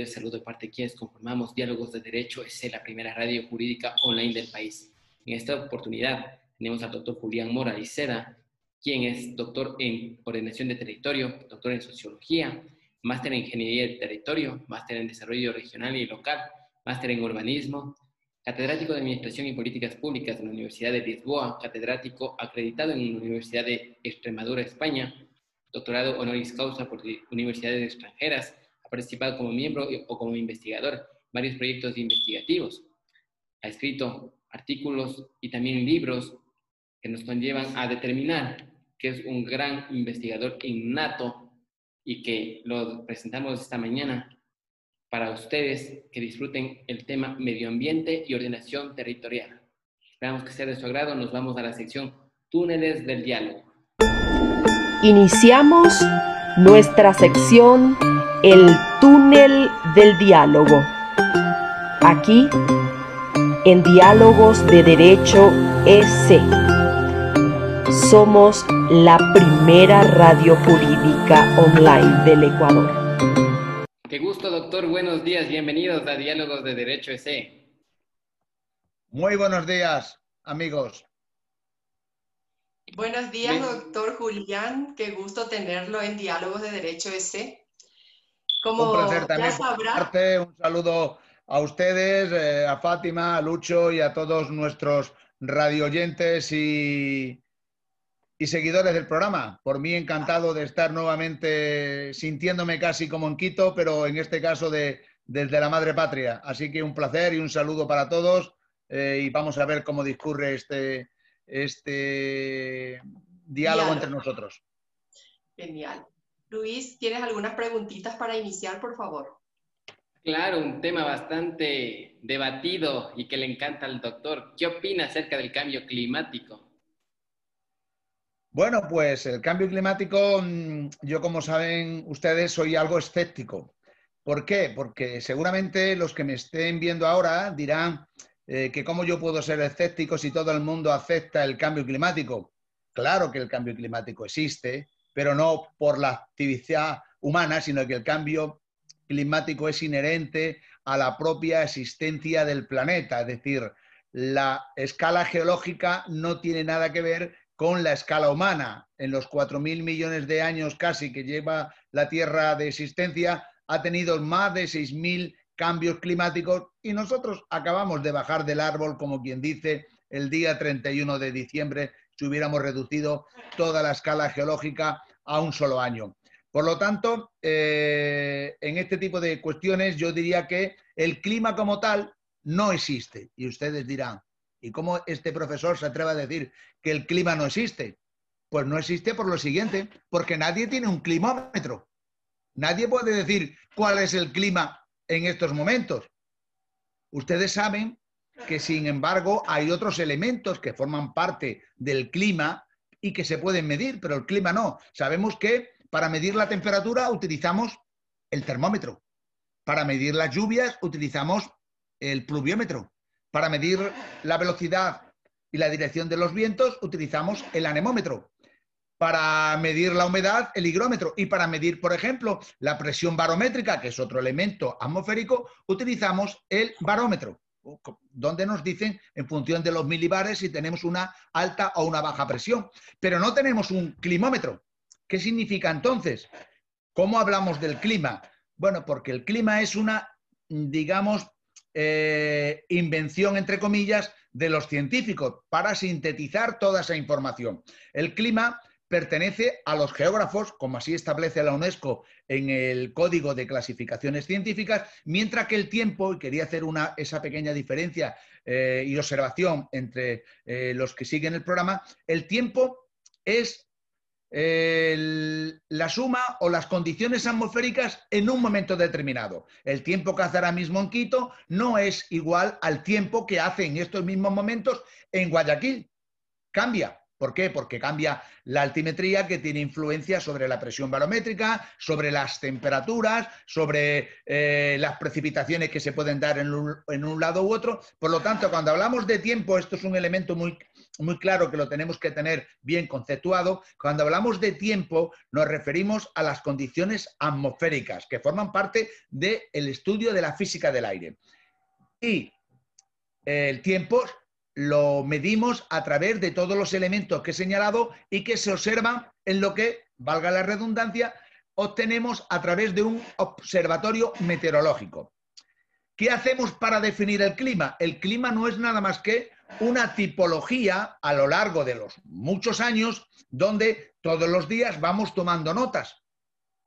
cordial saludo de parte de quienes conformamos Diálogos de Derecho, es la primera radio jurídica online del país. En esta oportunidad tenemos al doctor Julián Mora Iceda, quien es doctor en ordenación de territorio, doctor en sociología, máster en ingeniería de territorio, máster en desarrollo regional y local, máster en urbanismo, catedrático de administración y políticas públicas en la Universidad de Lisboa, catedrático acreditado en la Universidad de Extremadura, España, doctorado honoris causa por universidades extranjeras, participado como miembro o como investigador varios proyectos investigativos. Ha escrito artículos y también libros que nos conllevan a determinar que es un gran investigador innato y que lo presentamos esta mañana para ustedes que disfruten el tema medio ambiente y ordenación territorial. Esperamos que sea de su agrado. Nos vamos a la sección Túneles del Diálogo. Iniciamos nuestra sección El túnel del diálogo. Aquí, en Diálogos de Derecho EC. Somos la primera radio jurídica online del Ecuador. Qué gusto, doctor. Buenos días. Bienvenidos a Diálogos de Derecho EC. Muy buenos días, amigos. Buenos días, doctor Julián. Qué gusto tenerlo en Diálogos de Derecho EC. Como un placer también. Sabrá... Un saludo a ustedes, eh, a Fátima, a Lucho y a todos nuestros radioyentes y, y seguidores del programa. Por mí encantado de estar nuevamente sintiéndome casi como en Quito, pero en este caso de, desde la madre patria. Así que un placer y un saludo para todos eh, y vamos a ver cómo discurre este, este diálogo, entre nosotros. Genial. Luis, ¿tienes algunas preguntitas para iniciar, por favor? Claro, un tema bastante debatido y que le encanta al doctor. ¿Qué opina acerca del cambio climático? Bueno, pues el cambio climático, mm, yo como saben ustedes, soy algo escéptico. ¿Por qué? Porque seguramente los que me estén viendo ahora dirán, eh, que cómo yo puedo ser escéptico si todo el mundo acepta el cambio climático. Claro que el cambio climático existe, pero no por la actividad humana, sino que el cambio climático es inherente a la propia existencia del planeta. Es decir, la escala geológica no tiene nada que ver con la escala humana. En los 4.000 millones de años casi que lleva la Tierra de existencia, ha tenido más de 6.000 cambios climáticos y nosotros acabamos de bajar del árbol, como quien dice, el día 31 de diciembre, si hubiéramos reducido toda la escala geológica a un solo año. Por lo tanto, eh, en este tipo de cuestiones yo diría que el clima como tal no existe. Y ustedes dirán, ¿y cómo este profesor se atreve a decir que el clima no existe? Pues no existe por lo siguiente, porque nadie tiene un climómetro. Nadie puede decir cuál es el clima en estos momentos. Ustedes saben que, sin embargo, hay otros elementos que forman parte del clima y que se pueden medir, pero el clima no. Sabemos que para medir la temperatura utilizamos el termómetro. Para medir las lluvias utilizamos el pluviómetro. Para medir la velocidad y la dirección de los vientos utilizamos el anemómetro para medir la humedad, el higrómetro. Y para medir, por ejemplo, la presión barométrica, que es otro elemento atmosférico, utilizamos el barómetro, donde nos dicen en función de los milibares si tenemos una alta o una baja presión. Pero no tenemos un climómetro. ¿Qué significa entonces? ¿Cómo hablamos del clima? Bueno, porque el clima es una, digamos, eh, invención, entre comillas, de los científicos para sintetizar toda esa información. El clima pertenece a los geógrafos, como así establece la UNESCO en el Código de Clasificaciones Científicas, mientras que el tiempo, y quería hacer una, esa pequeña diferencia eh, y observación entre eh, los que siguen el programa, el tiempo es la suma o las condiciones atmosféricas en un momento determinado. El tiempo que hace ahora mismo en Quito no es igual al tiempo que hace en estos mismos momentos en Guayaquil. Cambia ¿Por qué? Porque cambia la altimetría que tiene influencia sobre la presión barométrica, sobre las temperaturas, sobre eh, las precipitaciones que se pueden dar en un, lado u otro. Por lo tanto, cuando hablamos de tiempo, esto es un elemento muy, muy claro que lo tenemos que tener bien conceptuado. Cuando hablamos de tiempo, nos referimos a las condiciones atmosféricas que forman parte del estudio de la física del aire. Y el tiempo lo medimos a través de todos los elementos que he señalado y que se observan en lo que, valga la redundancia, obtenemos a través de un observatorio meteorológico. ¿Qué hacemos para definir el clima? El clima no es nada más que una tipología a lo largo de los muchos años donde todos los días vamos tomando notas.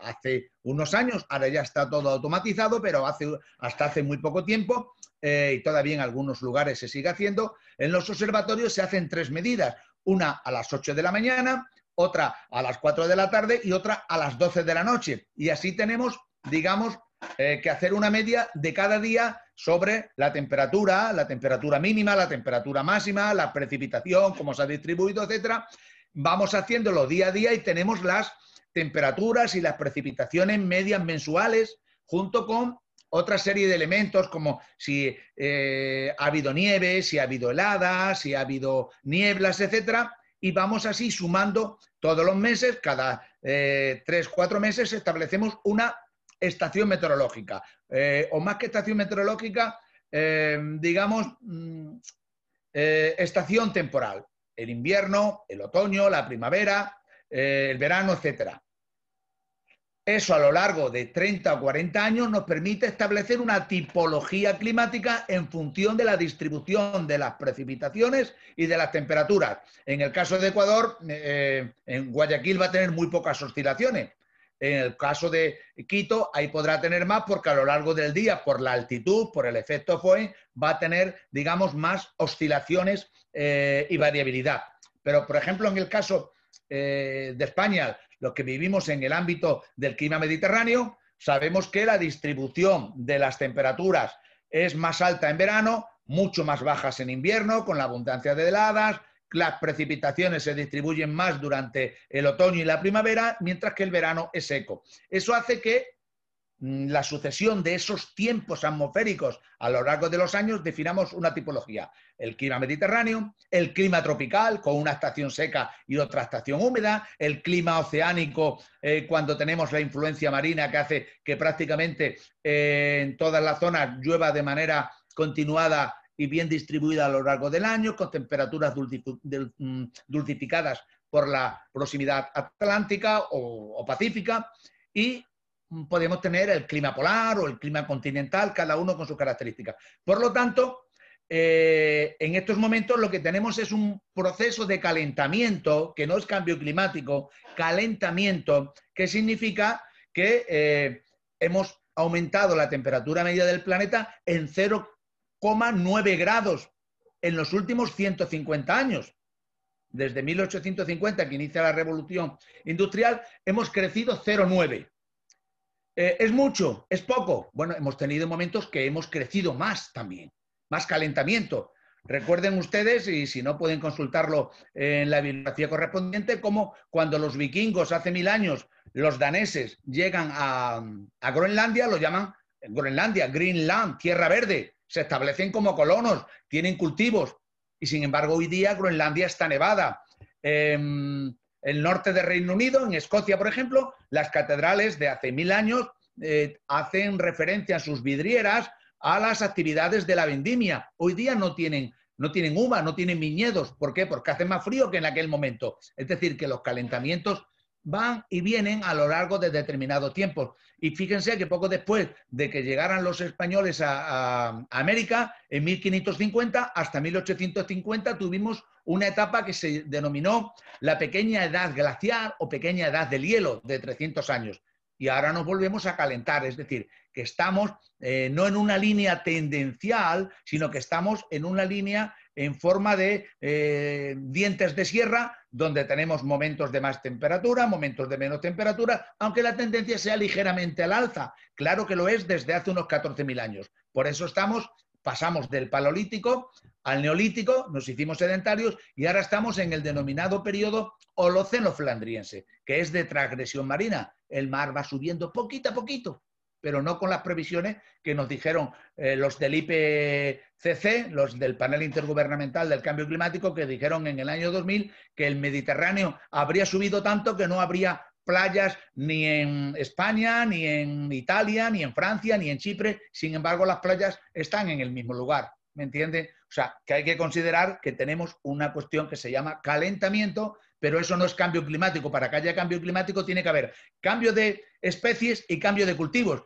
Hace unos años, ahora ya está todo automatizado, pero hace, hasta hace muy poco tiempo eh, y todavía en algunos lugares se sigue haciendo, en los observatorios se hacen tres medidas, una a las 8 de la mañana, otra a las 4 de la tarde y otra a las 12 de la noche. Y así tenemos, digamos, eh, que hacer una media de cada día sobre la temperatura, la temperatura mínima, la temperatura máxima, la precipitación, cómo se ha distribuido, etcétera. Vamos haciéndolo día a día y tenemos las temperaturas y las precipitaciones medias mensuales junto con otra serie de elementos como si eh, ha habido nieve, si ha habido heladas, si ha habido nieblas, etcétera, y vamos así sumando todos los meses, cada eh, tres, cuatro meses establecemos una estación meteorológica, eh, o más que estación meteorológica, digamos, mm, estación temporal, el invierno, el otoño, la primavera, el verano, etcétera. Eso a lo largo de 30 o 40 años nos permite establecer una tipología climática en función de la distribución de las precipitaciones y de las temperaturas. En el caso de Ecuador, eh, en Guayaquil va a tener muy pocas oscilaciones. En el caso de Quito, ahí podrá tener más porque a lo largo del día, por la altitud, por el efecto FOE, va a tener, digamos, más oscilaciones eh, y variabilidad. Pero, por ejemplo, en el caso eh, de España, los que vivimos en el ámbito del clima mediterráneo, sabemos que la distribución de las temperaturas es más alta en verano, mucho más bajas en invierno, con la abundancia de heladas, las precipitaciones se distribuyen más durante el otoño y la primavera, mientras que el verano es seco. Eso hace que la sucesión de esos tiempos atmosféricos a lo largo de los años, definamos una tipología. El clima mediterráneo, el clima tropical, con una estación seca y otra estación húmeda, el clima oceánico, eh, cuando tenemos la influencia marina que hace que prácticamente eh, en todas las zonas llueva de manera continuada y bien distribuida a lo largo del año, con temperaturas mm, dulcificadas por la proximidad atlántica o, o pacífica, y podemos tener el clima polar o el clima continental, cada uno con sus características. Por lo tanto, eh, en estos momentos lo que tenemos es un proceso de calentamiento, que no es cambio climático, calentamiento, que significa que eh, hemos aumentado la temperatura media del planeta en 0,9 grados en los últimos 150 años. Desde 1850, que inicia la revolución industrial, hemos crecido 0,9. Eh, ¿Es mucho? ¿Es poco? Bueno, hemos tenido momentos que hemos crecido más también, más calentamiento. Recuerden ustedes, y si no pueden consultarlo en la bibliografía correspondiente, como cuando los vikingos hace mil años, los daneses llegan a, Groenlandia, lo llaman Groenlandia, Greenland, tierra verde, se establecen como colonos, tienen cultivos, y sin embargo hoy día Groenlandia está nevada. Em, el norte del Reino Unido, en Escocia, por ejemplo, las catedrales de hace mil años eh, hacen referencia en sus vidrieras a las actividades de la vendimia. Hoy día no tienen, no tienen uva, no tienen viñedos. ¿Por qué? Porque hace más frío que en aquel momento. Es decir, que los calentamientos van y vienen a lo largo de determinados tiempos. Y fíjense que poco después de que llegaran los españoles a, América, en 1550 hasta 1850 tuvimos una etapa que se denominó la pequeña edad glacial o pequeña edad del hielo de 300 años. Y ahora nos volvemos a calentar, es decir, que estamos eh, no en una línea tendencial, sino que estamos en una línea en forma de eh, dientes de sierra, donde tenemos momentos de más temperatura, momentos de menos temperatura, aunque la tendencia sea ligeramente al alza. Claro que lo es desde hace unos 14.000 años. Por eso estamos pasamos del paleolítico al neolítico, nos hicimos sedentarios y ahora estamos en el denominado periodo holoceno flandriense, que es de transgresión marina. El mar va subiendo poquito a poquito, pero no con las previsiones que nos dijeron eh, los del IPCC, los del panel intergubernamental del cambio climático, que dijeron en el año 2000 que el Mediterráneo habría subido tanto que no habría playas ni en España, ni en Italia, ni en Francia, ni en Chipre. Sin embargo, las playas están en el mismo lugar. ¿Me entiende? O sea, que hay que considerar que tenemos una cuestión que se llama calentamiento, pero eso no es cambio climático. Para que haya cambio climático tiene que haber cambio de especies y cambio de cultivos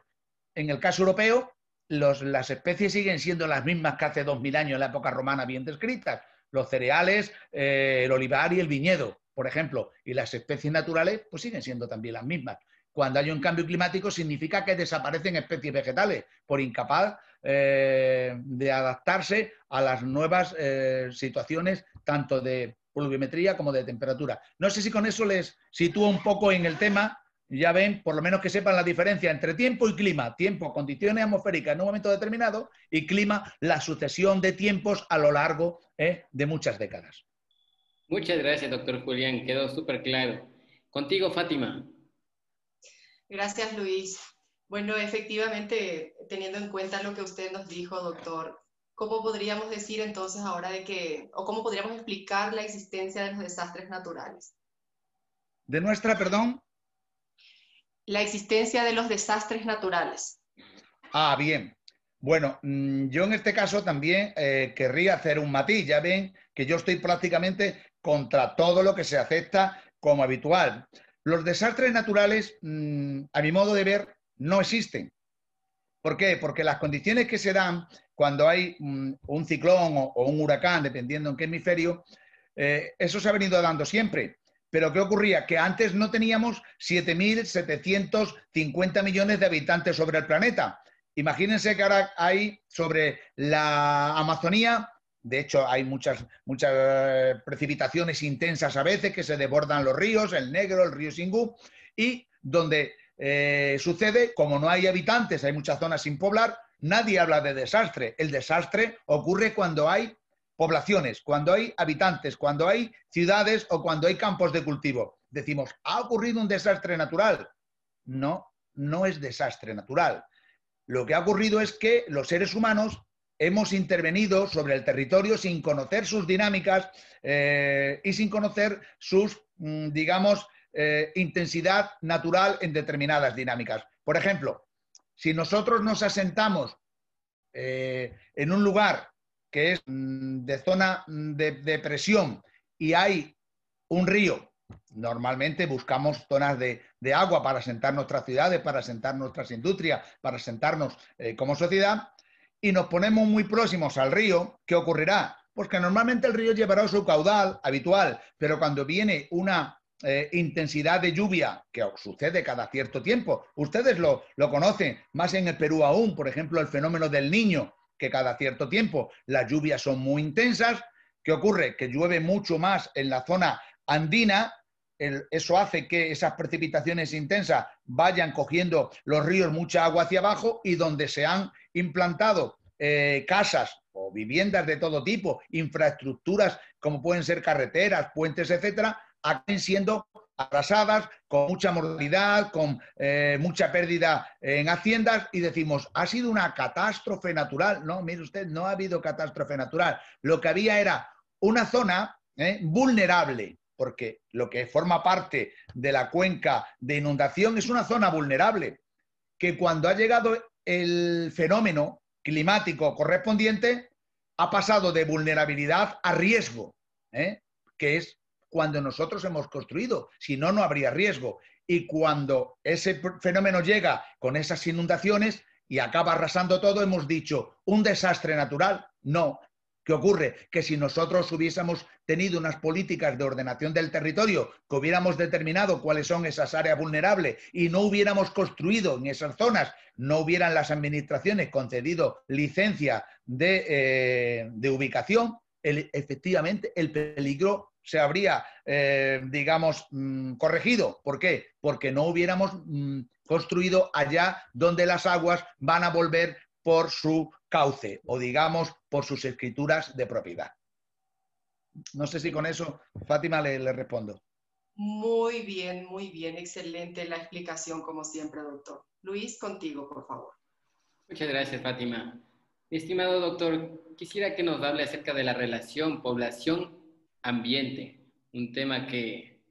en el caso europeo, las especies siguen siendo las mismas que hace 2.000 años en la época romana bien descritas. Los cereales, eh, el olivar y el viñedo, por ejemplo. Y las especies naturales, pues siguen siendo también las mismas. Cuando hay un cambio climático significa que desaparecen especies vegetales por incapaz eh, de adaptarse a las nuevas eh, situaciones tanto de pluviometría como de temperatura. No sé si con eso les sitúo un poco en el tema ya ven, por lo menos que sepan la diferencia entre tiempo y clima. Tiempo, condiciones atmosféricas en un momento determinado y clima, la sucesión de tiempos a lo largo ¿eh? de muchas décadas. Muchas gracias, doctor Julián. Quedó súper claro. Contigo, Fátima. Gracias, Luis. Bueno, efectivamente, teniendo en cuenta lo que usted nos dijo, doctor, ¿cómo podríamos decir entonces ahora de que, o cómo podríamos explicar la existencia de los desastres naturales? De nuestra, perdón la existencia de los desastres naturales. Ah, bien. Bueno, mm, yo en este caso también eh, querría hacer un matiz. Ya ven que yo estoy prácticamente contra todo lo que se acepta como habitual. Los desastres naturales, mm, a mi modo de ver, no existen. ¿Por qué? Porque las condiciones que se dan cuando hay mm, un ciclón o, un huracán, dependiendo en qué hemisferio, eh, eso se ha venido dando siempre. Pero ¿qué ocurría? Que antes no teníamos 7.750 millones de habitantes sobre el planeta. Imagínense que ahora hay sobre la Amazonía, de hecho hay muchas, muchas eh, precipitaciones intensas a veces que se desbordan los ríos, el Negro, el río Singú, y donde eh, sucede, como no hay habitantes, hay muchas zonas sin poblar, nadie habla de desastre. El desastre ocurre cuando hay poblaciones, cuando hay habitantes, cuando hay ciudades o cuando hay campos de cultivo. Decimos, ¿ha ocurrido un desastre natural? No, no es desastre natural. Lo que ha ocurrido es que los seres humanos hemos intervenido sobre el territorio sin conocer sus dinámicas eh, y sin conocer sus, mm, digamos, eh, intensidad natural en determinadas dinámicas. Por ejemplo, si nosotros nos asentamos eh, en un lugar que es mm, de zona mm, de, presión y hay un río, normalmente buscamos zonas de, agua para asentar nuestras ciudades, para asentar nuestras industrias, para asentarnos eh, como sociedad, y nos ponemos muy próximos al río, ¿qué ocurrirá? Pues que normalmente el río llevará su caudal habitual, pero cuando viene una eh, intensidad de lluvia, que sucede cada cierto tiempo, ustedes lo, lo conocen, más en el Perú aún, por ejemplo, el fenómeno del niño, que cada cierto tiempo las lluvias son muy intensas. ¿Qué ocurre? Que llueve mucho más en la zona andina. eso hace que esas precipitaciones intensas vayan cogiendo los ríos mucha agua hacia abajo y donde se han implantado eh, casas o viviendas de todo tipo, infraestructuras como pueden ser carreteras, puentes, etcétera, acaben siendo arrasadas, con mucha mortalidad, con eh, mucha pérdida en haciendas y decimos, ha sido una catástrofe natural. No, mire usted, no ha habido catástrofe natural. Lo que había era una zona eh, vulnerable, porque lo que forma parte de la cuenca de inundación es una zona vulnerable, que cuando ha llegado el fenómeno climático correspondiente, ha pasado de vulnerabilidad a riesgo, eh, que es cuando nosotros hemos construido, si no, no habría riesgo. Y cuando ese fenómeno llega con esas inundaciones y acaba arrasando todo, hemos dicho, un desastre natural. No. ¿Qué ocurre? Que si nosotros hubiésemos tenido unas políticas de ordenación del territorio, que hubiéramos determinado cuáles son esas áreas vulnerables y no hubiéramos construido en esas zonas, no hubieran las administraciones concedido licencia de, eh, de ubicación, efectivamente el peligro se habría, eh, digamos, mm, corregido. ¿Por qué? Porque no hubiéramos mm, construido allá donde las aguas van a volver por su cauce o digamos por sus escrituras de propiedad. No sé si con eso, Fátima, le, le respondo. Muy bien, muy bien, excelente la explicación como siempre, doctor. Luis, contigo, por favor. Muchas gracias, Fátima. Estimado doctor, quisiera que nos hable acerca de la relación población-ambiente, un tema que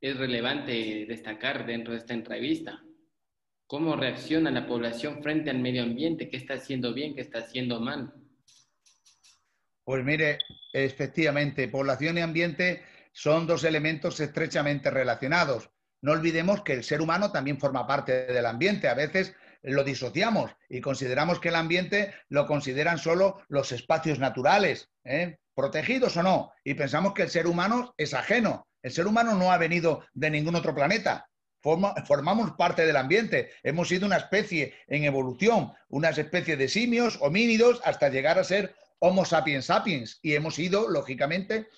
es relevante destacar dentro de esta entrevista. ¿Cómo reacciona la población frente al medio ambiente? ¿Qué está haciendo bien? ¿Qué está haciendo mal? Pues mire, efectivamente, población y ambiente son dos elementos estrechamente relacionados. No olvidemos que el ser humano también forma parte del ambiente. A veces lo disociamos y consideramos que el ambiente lo consideran solo los espacios naturales, ¿eh? Protegidos o no, y pensamos que el ser humano es ajeno. El ser humano no ha venido de ningún otro planeta. formamos parte del ambiente. Hemos sido una especie en evolución, unas especies de simios, homínidos, hasta llegar a ser Homo sapiens sapiens. Y hemos ido, lógicamente,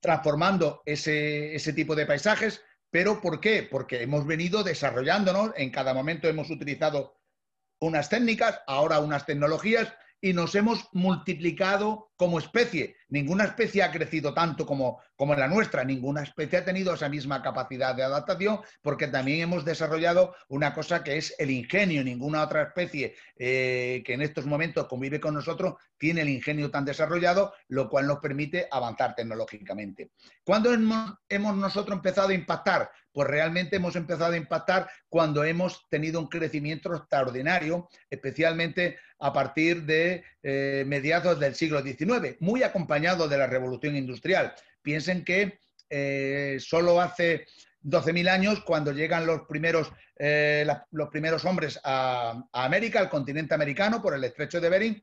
transformando ese, ese tipo de paisajes. ¿Pero por qué? Porque hemos venido desarrollándonos, en cada momento hemos utilizado unas técnicas, ahora unas tecnologías, y nos hemos multiplicado como especie. Ninguna especie ha crecido tanto como, como la nuestra, ninguna especie ha tenido esa misma capacidad de adaptación porque también hemos desarrollado una cosa que es el ingenio. Ninguna otra especie eh, que en estos momentos convive con nosotros tiene el ingenio tan desarrollado, lo cual nos permite avanzar tecnológicamente. ¿Cuándo hemos, hemos nosotros empezado a impactar? Pues realmente hemos empezado a impactar cuando hemos tenido un crecimiento extraordinario, especialmente a partir de eh, mediados del siglo XIX, muy acompañado de la revolución industrial. Piensen que eh, solo hace 12.000 años, cuando llegan los primeros, eh, los primeros hombres a, América, al continente americano, por el estrecho de Bering,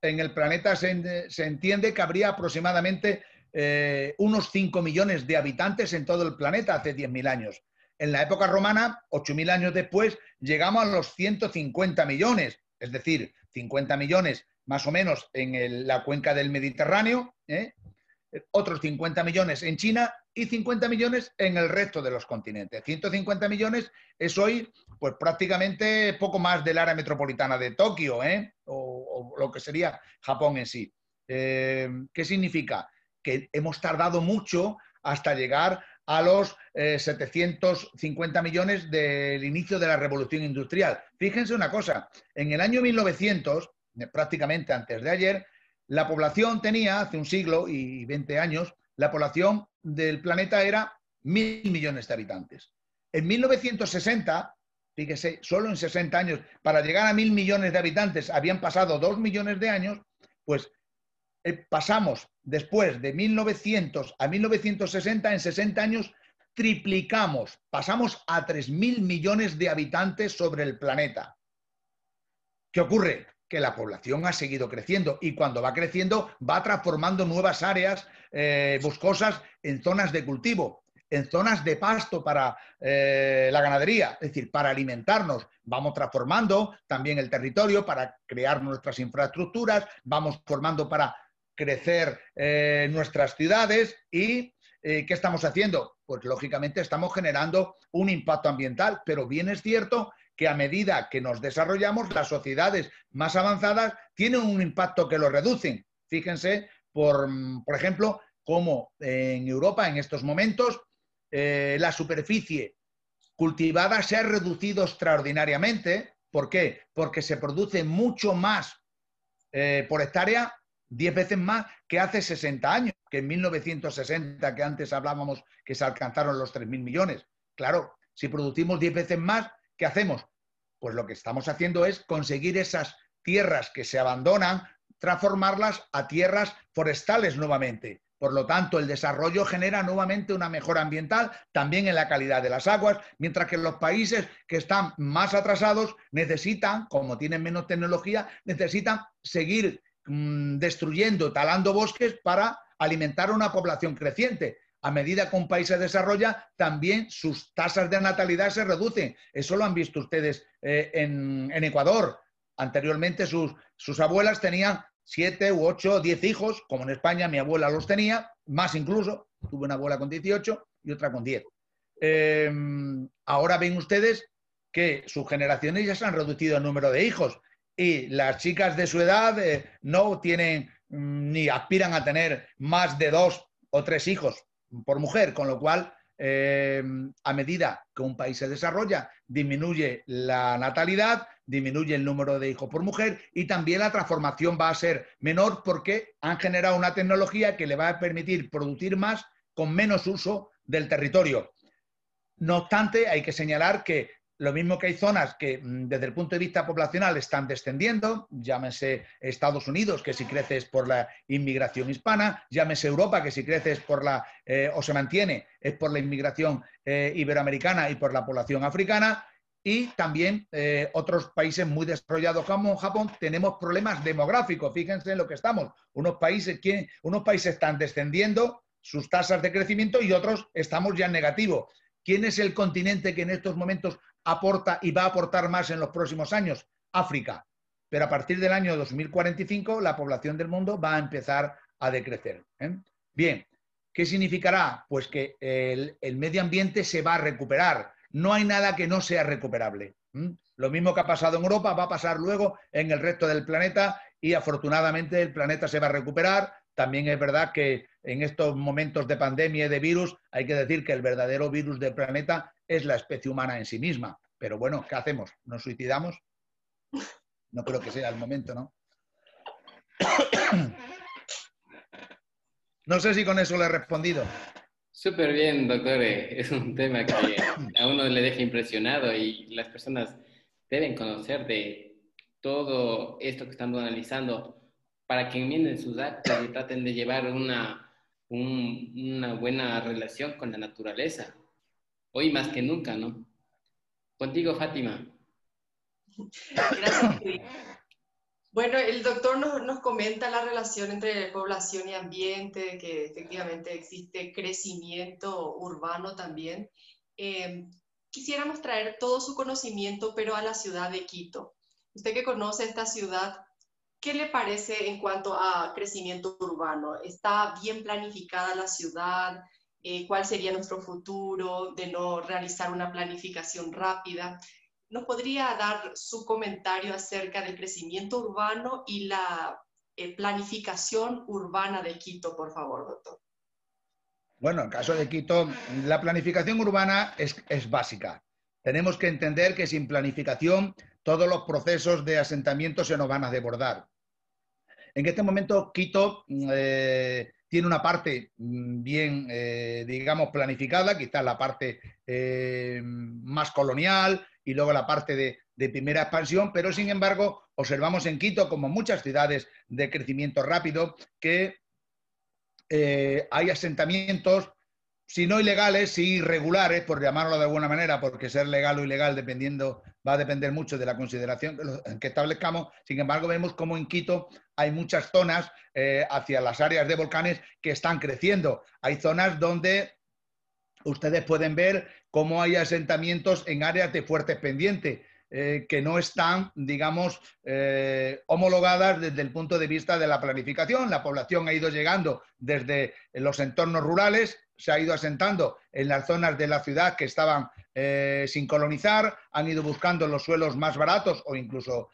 en el planeta se, se entiende que habría aproximadamente eh, unos 5 millones de habitantes en todo el planeta hace 10.000 años. En la época romana, 8.000 años después, llegamos a los 150 millones, es decir, 50 millones más o menos en la cuenca del Mediterráneo, ¿eh? otros 50 millones en China y 50 millones en el resto de los continentes. 150 millones es hoy pues prácticamente poco más del área metropolitana de Tokio ¿eh? o, lo que sería Japón en sí. ¿Qué significa? Que hemos tardado mucho hasta llegar a los 750 eh, millones del inicio de la revolución industrial. Fíjense una cosa, en el año 1900, eh, prácticamente antes de ayer, la población tenía, hace un siglo y 20 años, la población del planeta era mil millones de habitantes. En 1960, fíjese, solo en 60 años, para llegar a mil millones de habitantes habían pasado dos millones de años, pues eh, pasamos después de 1900 a 1960, en 60 años, triplicamos, pasamos a 3.000 millones de habitantes sobre el planeta. ¿Qué ocurre? Que la población ha seguido creciendo y cuando va creciendo va transformando nuevas áreas eh, boscosas en zonas de cultivo, en zonas de pasto para eh, la ganadería, es decir, para alimentarnos. Vamos transformando también el territorio para crear nuestras infraestructuras, vamos formando para crecer eh, nuestras ciudades y eh, ¿qué estamos haciendo? Pues lógicamente estamos generando un impacto ambiental, pero bien es cierto que a medida que nos desarrollamos, las sociedades más avanzadas tienen un impacto que lo reducen. Fíjense, por, por ejemplo, cómo en Europa en estos momentos eh, la superficie cultivada se ha reducido extraordinariamente. ¿Por qué? Porque se produce mucho más por hectárea 10 veces más que hace 60 años, que en 1960, que antes hablábamos que se alcanzaron los 3.000 millones. Claro, si producimos 10 veces más, ¿qué hacemos? Pues lo que estamos haciendo es conseguir esas tierras que se abandonan, transformarlas a tierras forestales nuevamente. Por lo tanto, el desarrollo genera nuevamente una mejora ambiental, también en la calidad de las aguas, mientras que los países que están más atrasados necesitan, como tienen menos tecnología, necesitan seguir Mm, destruyendo, talando bosques para alimentar una población creciente. A medida que un país se desarrolla, también sus tasas de natalidad se reducen. Eso lo han visto ustedes eh, en, Ecuador. Anteriormente sus, sus abuelas tenían siete u ocho o diez hijos, como en España mi abuela los tenía, más incluso. Tuve una abuela con 18 y otra con 10. Em, ahora ven ustedes que sus generaciones ya se han reducido el número de hijos y las chicas de su edad eh, no tienen mm, ni aspiran a tener más de dos o tres hijos por mujer, con lo cual eh, a medida que un país se desarrolla, disminuye la natalidad, disminuye el número de hijos por mujer y también la transformación va a ser menor porque han generado una tecnología que le va a permitir producir más con menos uso del territorio. No obstante, hay que señalar que lo mismo que hay zonas que mm, desde el punto de vista poblacional están descendiendo, llámese Estados Unidos, que si crece es por la inmigración hispana, llámese Europa, que si crece es por la, eh, o se mantiene, es por la inmigración eh, iberoamericana y por la población africana, y también eh, otros países muy desarrollados como Japón tenemos problemas demográficos. Fíjense en lo que estamos. Unos países, que, unos países están descendiendo sus tasas de crecimiento y otros estamos ya en negativo. ¿Quién es el continente que en estos momentos aporta y va a aportar más en los próximos años? África. Pero a partir del año 2045 la población del mundo va a empezar a decrecer. ¿eh? Bien, ¿qué significará? Pues que el, el medio ambiente se va a recuperar no hay nada que no sea recuperable. Lo mismo que ha pasado en Europa va a pasar luego en el resto del planeta y afortunadamente el planeta se va a recuperar. También es verdad que en estos momentos de pandemia y de virus hay que decir que el verdadero virus del planeta es la especie humana en sí misma. Pero bueno, ¿qué hacemos? ¿Nos suicidamos? No creo que sea el momento, ¿no? No sé si con eso le he respondido. Súper bien, doctor. Es un tema que a uno le deja impresionado y las personas deben conocer de todo esto que estamos analizando para que enmienden sus actos y traten de llevar una, una buena relación con la naturaleza. Hoy más que nunca, ¿no? Contigo, Fátima. Gracias. Bueno, el doctor nos, comenta la relación entre población y ambiente, que efectivamente existe crecimiento urbano también. Eh, quisiéramos traer todo su conocimiento, pero a la ciudad de Quito. Usted que conoce esta ciudad, ¿qué le parece en cuanto a crecimiento urbano? ¿Está bien planificada la ciudad? Eh, ¿Cuál sería nuestro futuro de no realizar una planificación rápida? ¿Nos podría dar su comentario acerca del crecimiento urbano y la eh, planificación urbana de Quito, por favor, doctor? Bueno, en el caso de Quito, la planificación urbana es, básica. Tenemos que entender que sin planificación todos los procesos de asentamiento se nos van a desbordar. En este momento, Quito eh, tiene una parte mm, bien, eh, digamos, planificada, quizás la parte más colonial, y luego la parte de, primera expansión, pero sin embargo observamos en Quito, como muchas ciudades de crecimiento rápido, que eh, hay asentamientos, si no ilegales, si irregulares, por llamarlo de alguna manera, porque ser legal o ilegal dependiendo, va a depender mucho de la consideración que establezcamos. Sin embargo, vemos como en Quito hay muchas zonas eh, hacia las áreas de volcanes que están creciendo. Hay zonas donde ustedes pueden ver cómo hay asentamientos en áreas de fuertes pendientes. Eh, que no están, digamos, eh, homologadas desde el punto de vista de la planificación. La población ha ido llegando desde los entornos rurales, se ha ido asentando en las zonas de la ciudad que estaban eh, sin colonizar, han ido buscando los suelos más baratos o incluso,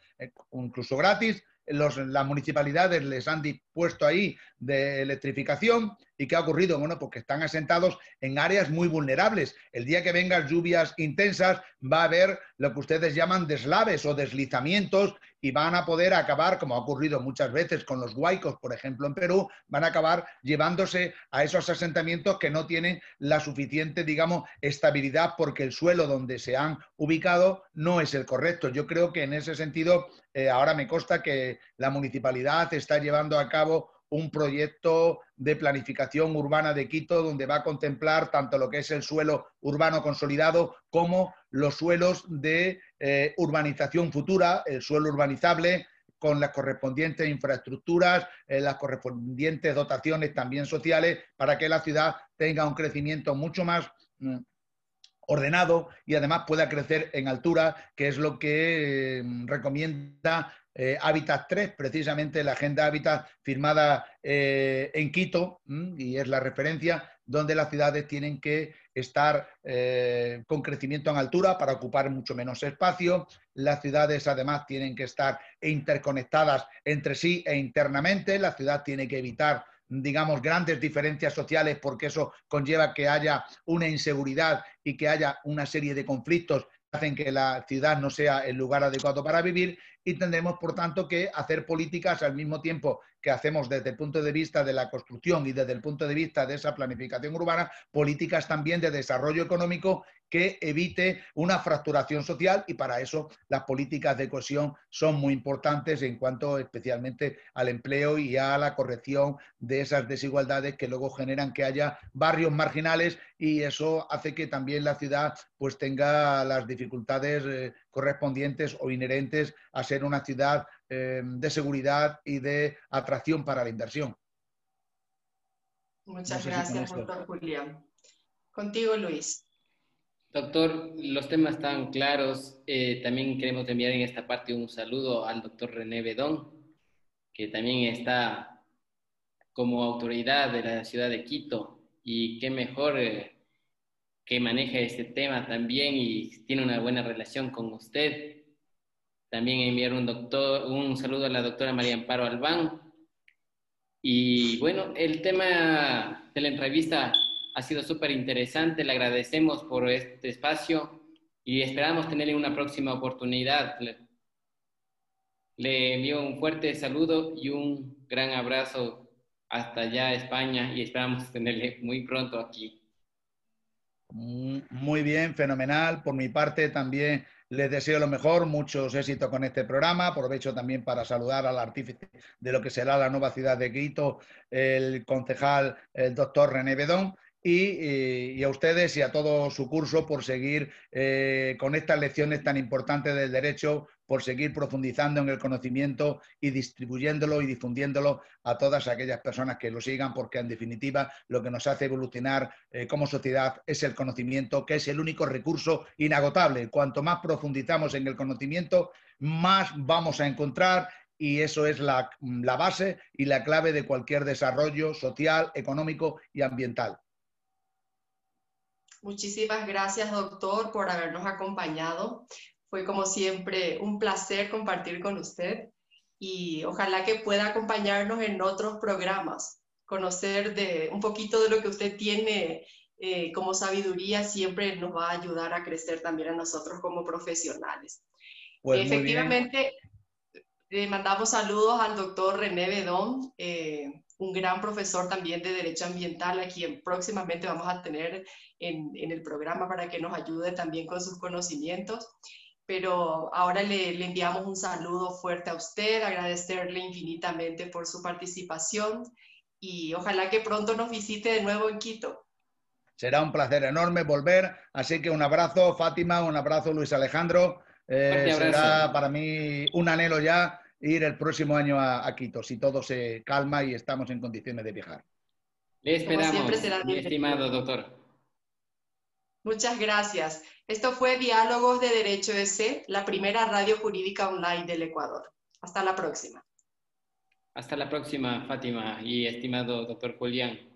incluso gratis, las municipalidades les han dispuesto ahí de electrificación. ¿Y qué ha ocurrido? Bueno, porque están asentados en áreas muy vulnerables. El día que vengan lluvias intensas va a haber lo que ustedes llaman deslaves o deslizamientos y van a poder acabar, como ha ocurrido muchas veces con los huaicos, por ejemplo, en Perú, van a acabar llevándose a esos asentamientos que no tienen la suficiente, digamos, estabilidad porque el suelo donde se han ubicado no es el correcto. Yo creo que en ese sentido, eh, ahora me consta que la municipalidad está llevando a cabo un proyecto de planificación urbana de Quito donde va a contemplar tanto lo que es el suelo urbano consolidado como los suelos de eh, urbanización futura, el suelo urbanizable con las correspondientes infraestructuras, eh, las correspondientes dotaciones también sociales para que la ciudad tenga un crecimiento mucho más mm, ordenado y además pueda crecer en altura, que es lo que mm, recomienda eh, Hábitat 3, precisamente la Agenda Hábitat firmada eh, en Quito, y es la referencia donde las ciudades tienen que estar eh, con crecimiento en altura para ocupar mucho menos espacio. Las ciudades además tienen que estar interconectadas entre sí e internamente. La ciudad tiene que evitar digamos, grandes diferencias sociales porque eso conlleva que haya una inseguridad y que haya una serie de conflictos hacen que la ciudad no sea el lugar adecuado para vivir y tendremos, por tanto, que hacer políticas al mismo tiempo que hacemos desde el punto de vista de la construcción y desde el punto de vista de esa planificación urbana, políticas también de desarrollo económico que evite una fracturación social y para eso las políticas de cohesión son muy importantes en cuanto especialmente al empleo y a la corrección de esas desigualdades que luego generan que haya barrios marginales y eso hace que también la ciudad pues tenga las dificultades eh, correspondientes o inherentes a ser una ciudad eh, de seguridad y de atracción para la inversión. Muchas gracias, doctor Julián. Contigo, Luis. Doctor, los temas están claros. Eh, también queremos enviar en esta parte un saludo al doctor René Bedón, que también está como autoridad de la ciudad de Quito. Y qué mejor eh, que maneja este tema también y tiene una buena relación con usted. También enviar un, doctor, un saludo a la doctora María Amparo Albán. Y bueno, el tema de la entrevista ha sido súper interesante. Le agradecemos por este espacio y esperamos tenerle una próxima oportunidad. Le, le envío un fuerte saludo y un gran abrazo hasta allá, España, y esperamos tenerle muy pronto aquí. Muy bien, fenomenal. Por mi parte también les deseo lo mejor, muchos éxitos con este programa. Aprovecho también para saludar al artífice de lo que será la nueva ciudad de Quito, el concejal, el doctor René Bedón. Eh, y, a ustedes y a todo su curso por seguir eh, con estas lecciones tan importantes del derecho, por seguir profundizando en el conocimiento y distribuyéndolo y difundiéndolo a todas aquellas personas que lo sigan, porque en definitiva lo que nos hace evolucionar eh, como sociedad es el conocimiento, que es el único recurso inagotable. Cuanto más profundizamos en el conocimiento, más vamos a encontrar y eso es la, la base y la clave de cualquier desarrollo social, económico y ambiental. Muchísimas gracias, doctor, por habernos acompañado. Fue como siempre un placer compartir con usted y ojalá que pueda acompañarnos en otros programas, conocer de un poquito de lo que usted tiene eh, como sabiduría siempre nos va a ayudar a crecer también a nosotros como profesionales. Pues Efectivamente, le mandamos saludos al doctor René Bedón, eh, un gran profesor también de Derecho Ambiental, a quien próximamente vamos a tener en, el programa para que nos ayude también con sus conocimientos. Pero ahora le, le enviamos un saludo fuerte a usted, agradecerle infinitamente por su participación y ojalá que pronto nos visite de nuevo en Quito. Será un placer enorme volver, así que un abrazo Fátima, un abrazo Luis Alejandro. Eh, será para mí un anhelo ya ir el próximo año a, Quito, si todo se calma y estamos en condiciones de viajar. Le esperamos, mi estimado doctor. Muchas gracias. Esto fue Diálogos de Derecho EC, la primera radio jurídica online del Ecuador. Hasta la próxima. Hasta la próxima, Fátima y estimado doctor Julián.